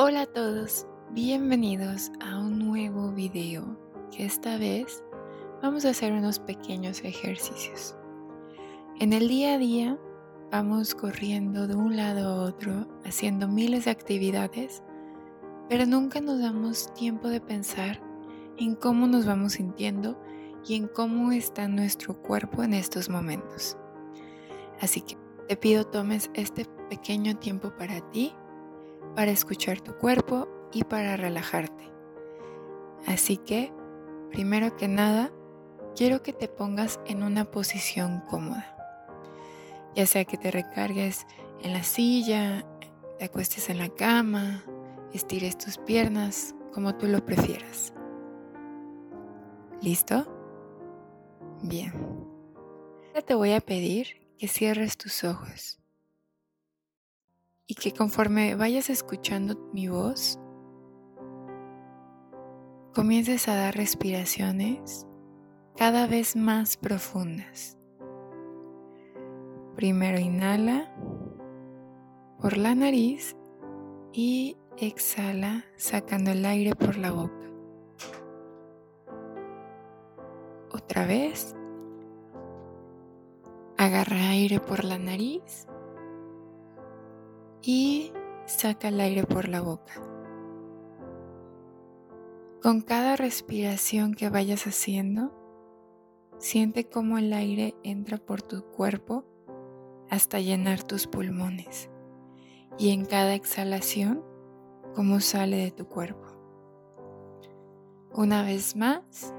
Hola a todos, bienvenidos a un nuevo video que esta vez vamos a hacer unos pequeños ejercicios. En el día a día vamos corriendo de un lado a otro haciendo miles de actividades, pero nunca nos damos tiempo de pensar en cómo nos vamos sintiendo y en cómo está nuestro cuerpo en estos momentos. Así que te pido tomes este pequeño tiempo para ti para escuchar tu cuerpo y para relajarte. Así que, primero que nada, quiero que te pongas en una posición cómoda. Ya sea que te recargues en la silla, te acuestes en la cama, estires tus piernas, como tú lo prefieras. ¿Listo? Bien. Ahora te voy a pedir que cierres tus ojos y que conforme vayas escuchando mi voz, comiences a dar respiraciones cada vez más profundas. Primero inhala por la nariz y exhala sacando el aire por la boca. Otra vez. Agarra aire por la nariz y saca el aire por la boca. Con cada respiración que vayas haciendo, siente cómo el aire entra por tu cuerpo hasta llenar tus pulmones y en cada exhalación cómo sale de tu cuerpo. Una vez más,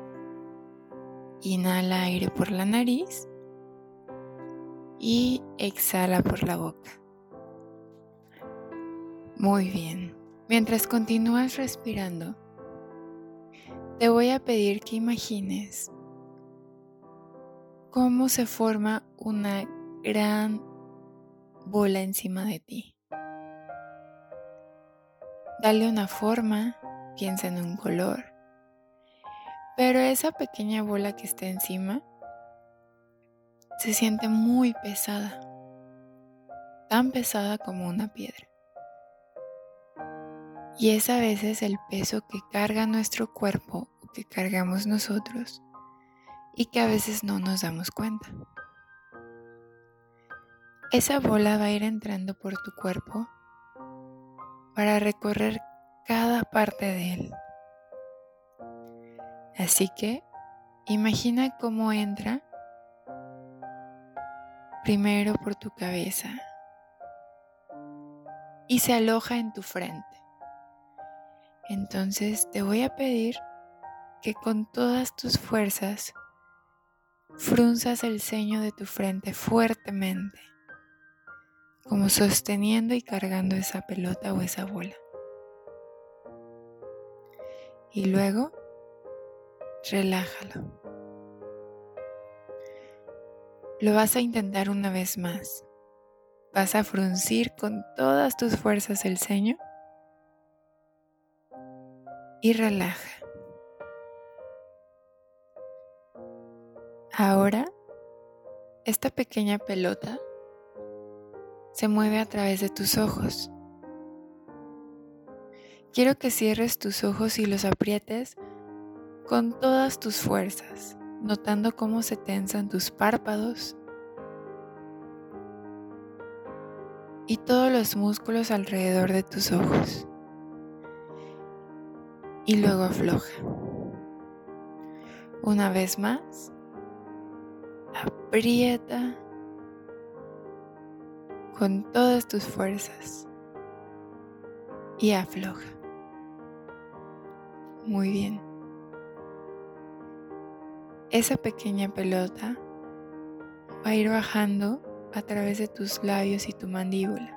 inhala aire por la nariz y exhala por la boca. Muy bien. Mientras continúas respirando, te voy a pedir que imagines cómo se forma una gran bola encima de ti. Dale una forma, piensa en un color, pero esa pequeña bola que está encima se siente muy pesada, tan pesada como una piedra. Y es a veces el peso que carga nuestro cuerpo o que cargamos nosotros y que a veces no nos damos cuenta. Esa bola va a ir entrando por tu cuerpo para recorrer cada parte de él. Así que imagina cómo entra primero por tu cabeza y se aloja en tu frente. Entonces te voy a pedir que con todas tus fuerzas frunzas el ceño de tu frente fuertemente, como sosteniendo y cargando esa pelota o esa bola. Y luego, relájalo. Lo vas a intentar una vez más. Vas a fruncir con todas tus fuerzas el ceño y relaja. Ahora, esta pequeña pelota se mueve a través de tus ojos. Quiero que cierres tus ojos y los aprietes con todas tus fuerzas, notando cómo se tensan tus párpados y todos los músculos alrededor de tus ojos y luego afloja. Una vez más, aprieta con todas tus fuerzas y afloja. Muy bien. Esa pequeña pelota va a ir bajando a través de tus labios y tu mandíbula,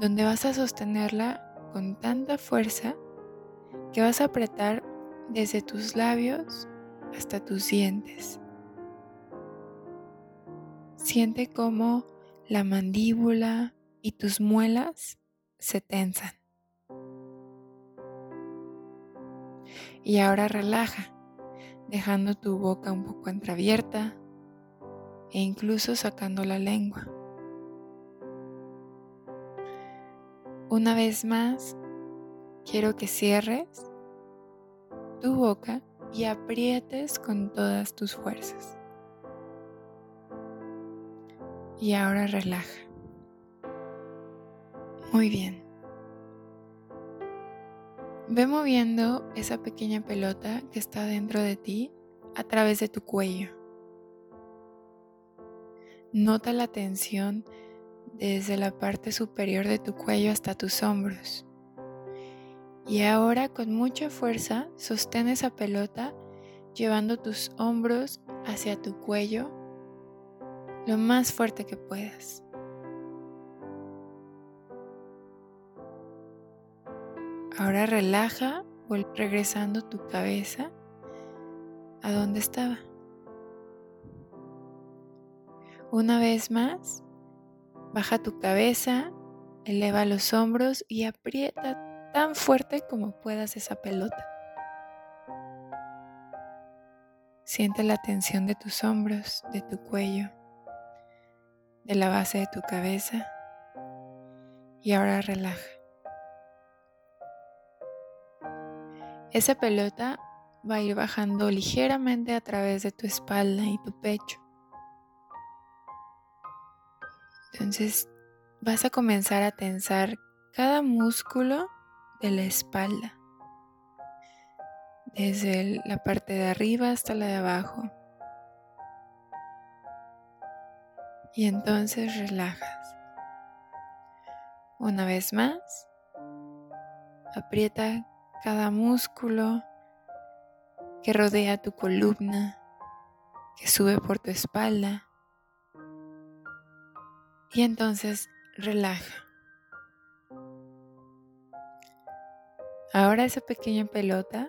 donde vas a sostenerla con tanta fuerza que vas a apretar desde tus labios hasta tus dientes. Siente cómo la mandíbula y tus muelas se tensan. Y ahora relaja, dejando tu boca un poco entreabierta e incluso sacando la lengua. Una vez más, quiero que cierres tu boca y aprietes con todas tus fuerzas. Y ahora relaja. Muy bien. Ve moviendo esa pequeña pelota que está dentro de ti a través de tu cuello. Nota la tensión desde la parte superior de tu cuello hasta tus hombros. Y ahora con mucha fuerza sostén esa pelota llevando tus hombros hacia tu cuello lo más fuerte que puedas. Ahora relaja, regresando tu cabeza a donde estaba. Una vez más, baja tu cabeza, eleva los hombros y aprieta tan fuerte como puedas esa pelota. Siente la tensión de tus hombros, de tu cuello, de la base de tu cabeza y ahora relaja. Esa pelota va a ir bajando ligeramente a través de tu espalda y tu pecho. Entonces vas a comenzar a tensar cada músculo de la espalda, desde la parte de arriba hasta la de abajo. Y entonces relajas. Una vez más, aprieta cada músculo que rodea tu columna, que sube por tu espalda. Y entonces relaja. Ahora esa pequeña pelota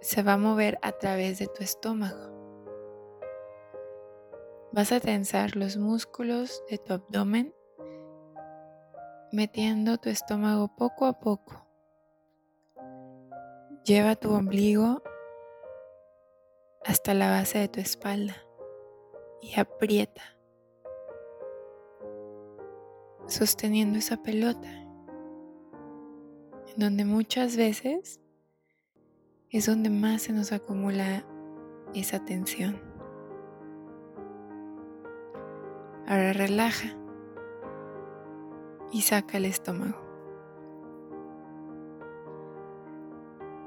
se va a mover a través de tu estómago. Vas a tensar los músculos de tu abdomen metiendo tu estómago poco a poco. Lleva tu ombligo hasta la base de tu espalda y aprieta, sosteniendo esa pelota, en donde muchas veces es donde más se nos acumula esa tensión. Ahora relaja y saca el estómago.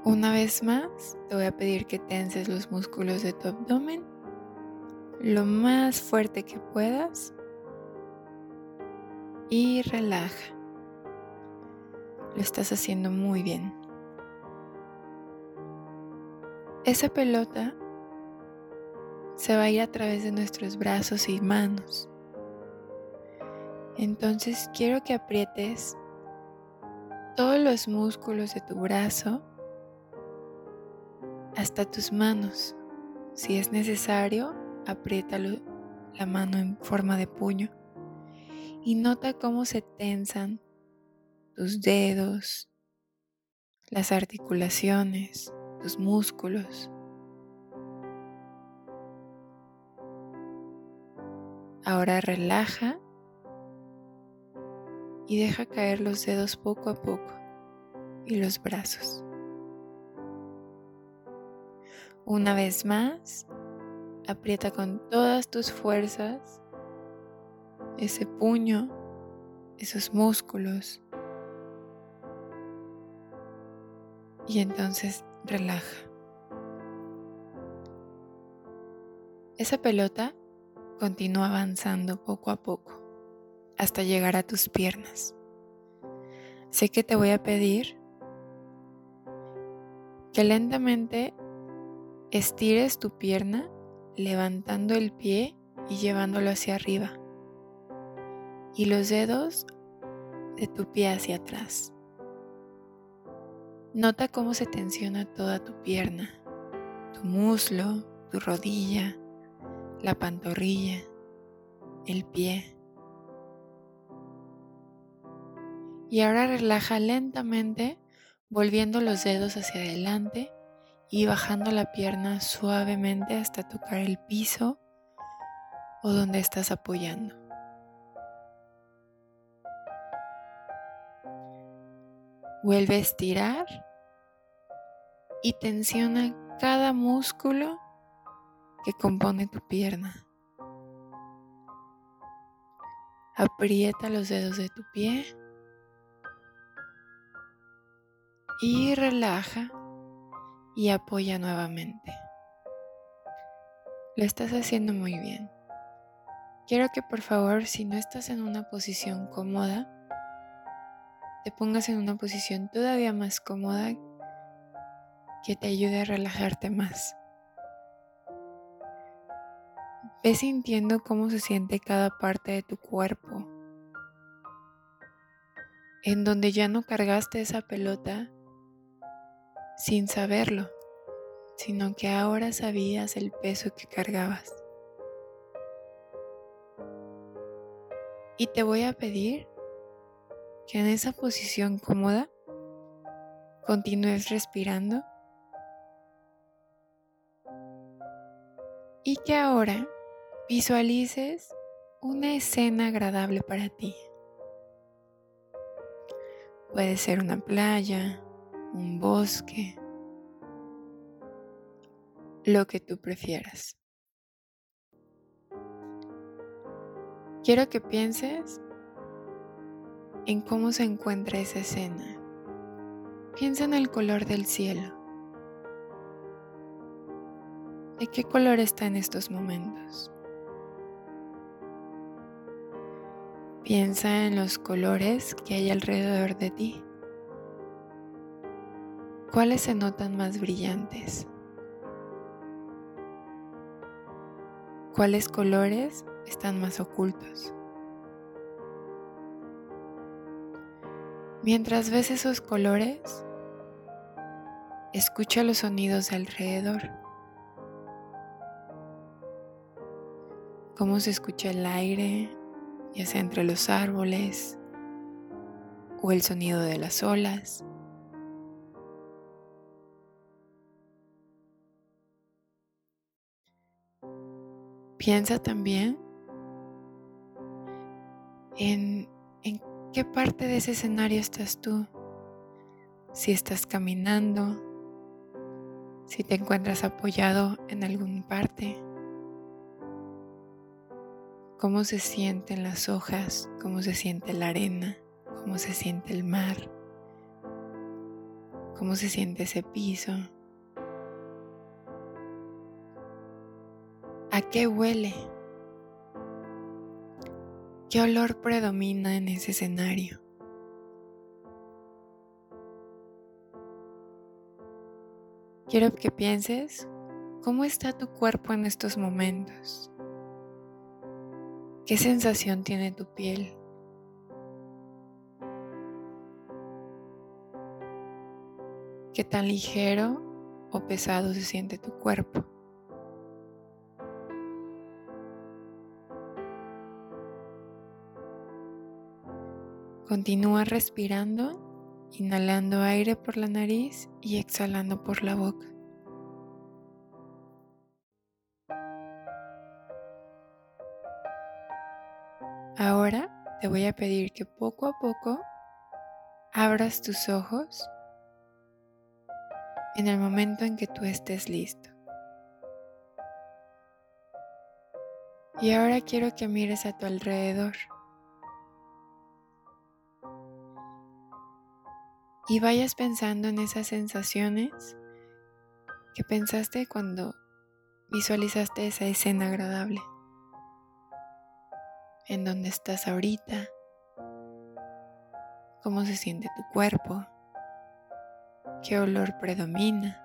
Una vez más, te voy a pedir que tenses los músculos de tu abdomen lo más fuerte que puedas y relaja. Lo estás haciendo muy bien. Esa pelota se va a ir a través de nuestros brazos y manos. Entonces quiero que aprietes todos los músculos de tu brazo hasta tus manos. Si es necesario, apriétalo la mano en forma de puño y nota cómo se tensan tus dedos, las articulaciones, tus músculos. Ahora relaja y deja caer los dedos poco a poco y los brazos. Una vez más, aprieta con todas tus fuerzas ese puño, esos músculos. Y entonces relaja. Esa pelota continúa avanzando poco a poco hasta llegar a tus piernas. Sé que te voy a pedir que lentamente estires tu pierna levantando el pie y llevándolo hacia arriba y los dedos de tu pie hacia atrás. Nota cómo se tensiona toda tu pierna, tu muslo, tu rodilla, la pantorrilla, el pie. Y ahora relaja lentamente, volviendo los dedos hacia adelante y bajando la pierna suavemente hasta tocar el piso o donde estás apoyando. Vuelve a estirar y tensiona cada músculo que compone tu pierna. Aprieta los dedos de tu pie y relaja y apoya nuevamente. Lo estás haciendo muy bien. Quiero que por favor, si no estás en una posición cómoda, te pongas en una posición todavía más cómoda que te ayude a relajarte más. Ve sintiendo cómo se siente cada parte de tu cuerpo. En donde ya no cargaste esa pelota sin saberlo, sino que ahora sabías el peso que cargabas. Y te voy a pedir que en esa posición cómoda continúes respirando y que ahora visualices una escena agradable para ti. Puede ser una playa, un bosque, lo que tú prefieras. Quiero que pienses en cómo se encuentra esa escena. Piensa en el color del cielo. ¿De qué color está en estos momentos? Piensa en los colores que hay alrededor de ti. ¿Cuáles se notan más brillantes? ¿Cuáles colores están más ocultos? Mientras ves esos colores, escucha los sonidos de alrededor. Cómo se escucha el aire, ya sea entre los árboles o el sonido de las olas. Piensa también en, en qué parte de ese escenario estás tú. Si estás caminando, si te encuentras apoyado en alguna parte. Cómo se sienten las hojas, cómo se siente la arena, cómo se siente el mar, cómo se siente ese piso. ¿A qué huele? ¿Qué olor predomina en ese escenario? Quiero que pienses cómo está tu cuerpo en estos momentos. ¿Qué sensación tiene tu piel? ¿Qué tan ligero o pesado se siente tu cuerpo? Continúa respirando, inhalando aire por la nariz y exhalando por la boca. Ahora te voy a pedir que poco a poco abras tus ojos en el momento en que tú estés listo. Y ahora quiero que mires a tu alrededor. Y vayas pensando en esas sensaciones que pensaste cuando visualizaste esa escena agradable. En dónde estás ahorita, cómo se siente tu cuerpo, qué olor predomina.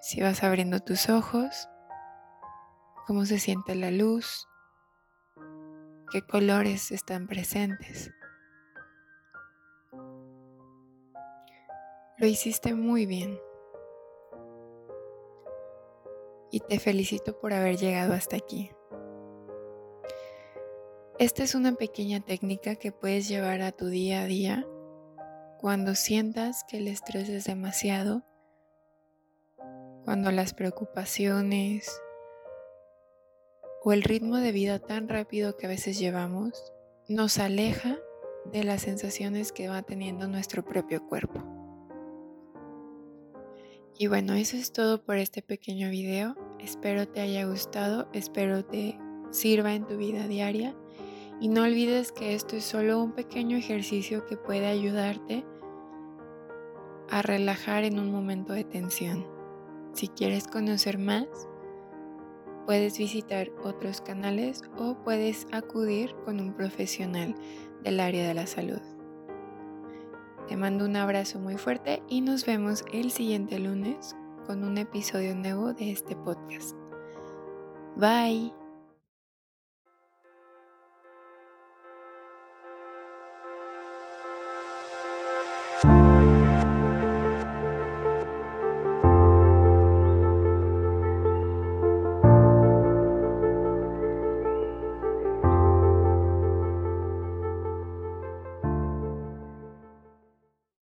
Si vas abriendo tus ojos, cómo se siente la luz, qué colores están presentes. Lo hiciste muy bien. Y te felicito por haber llegado hasta aquí. Esta es una pequeña técnica que puedes llevar a tu día a día cuando sientas que el estrés es demasiado, cuando las preocupaciones o el ritmo de vida tan rápido que a veces llevamos nos aleja de las sensaciones que va teniendo nuestro propio cuerpo. Y bueno, eso es todo por este pequeño video. Espero te haya gustado, espero te sirva en tu vida diaria y no olvides que esto es solo un pequeño ejercicio que puede ayudarte a relajar en un momento de tensión. Si quieres conocer más, puedes visitar otros canales o puedes acudir con un profesional del área de la salud. Te mando un abrazo muy fuerte y nos vemos el siguiente lunes con un episodio nuevo de este podcast. Bye.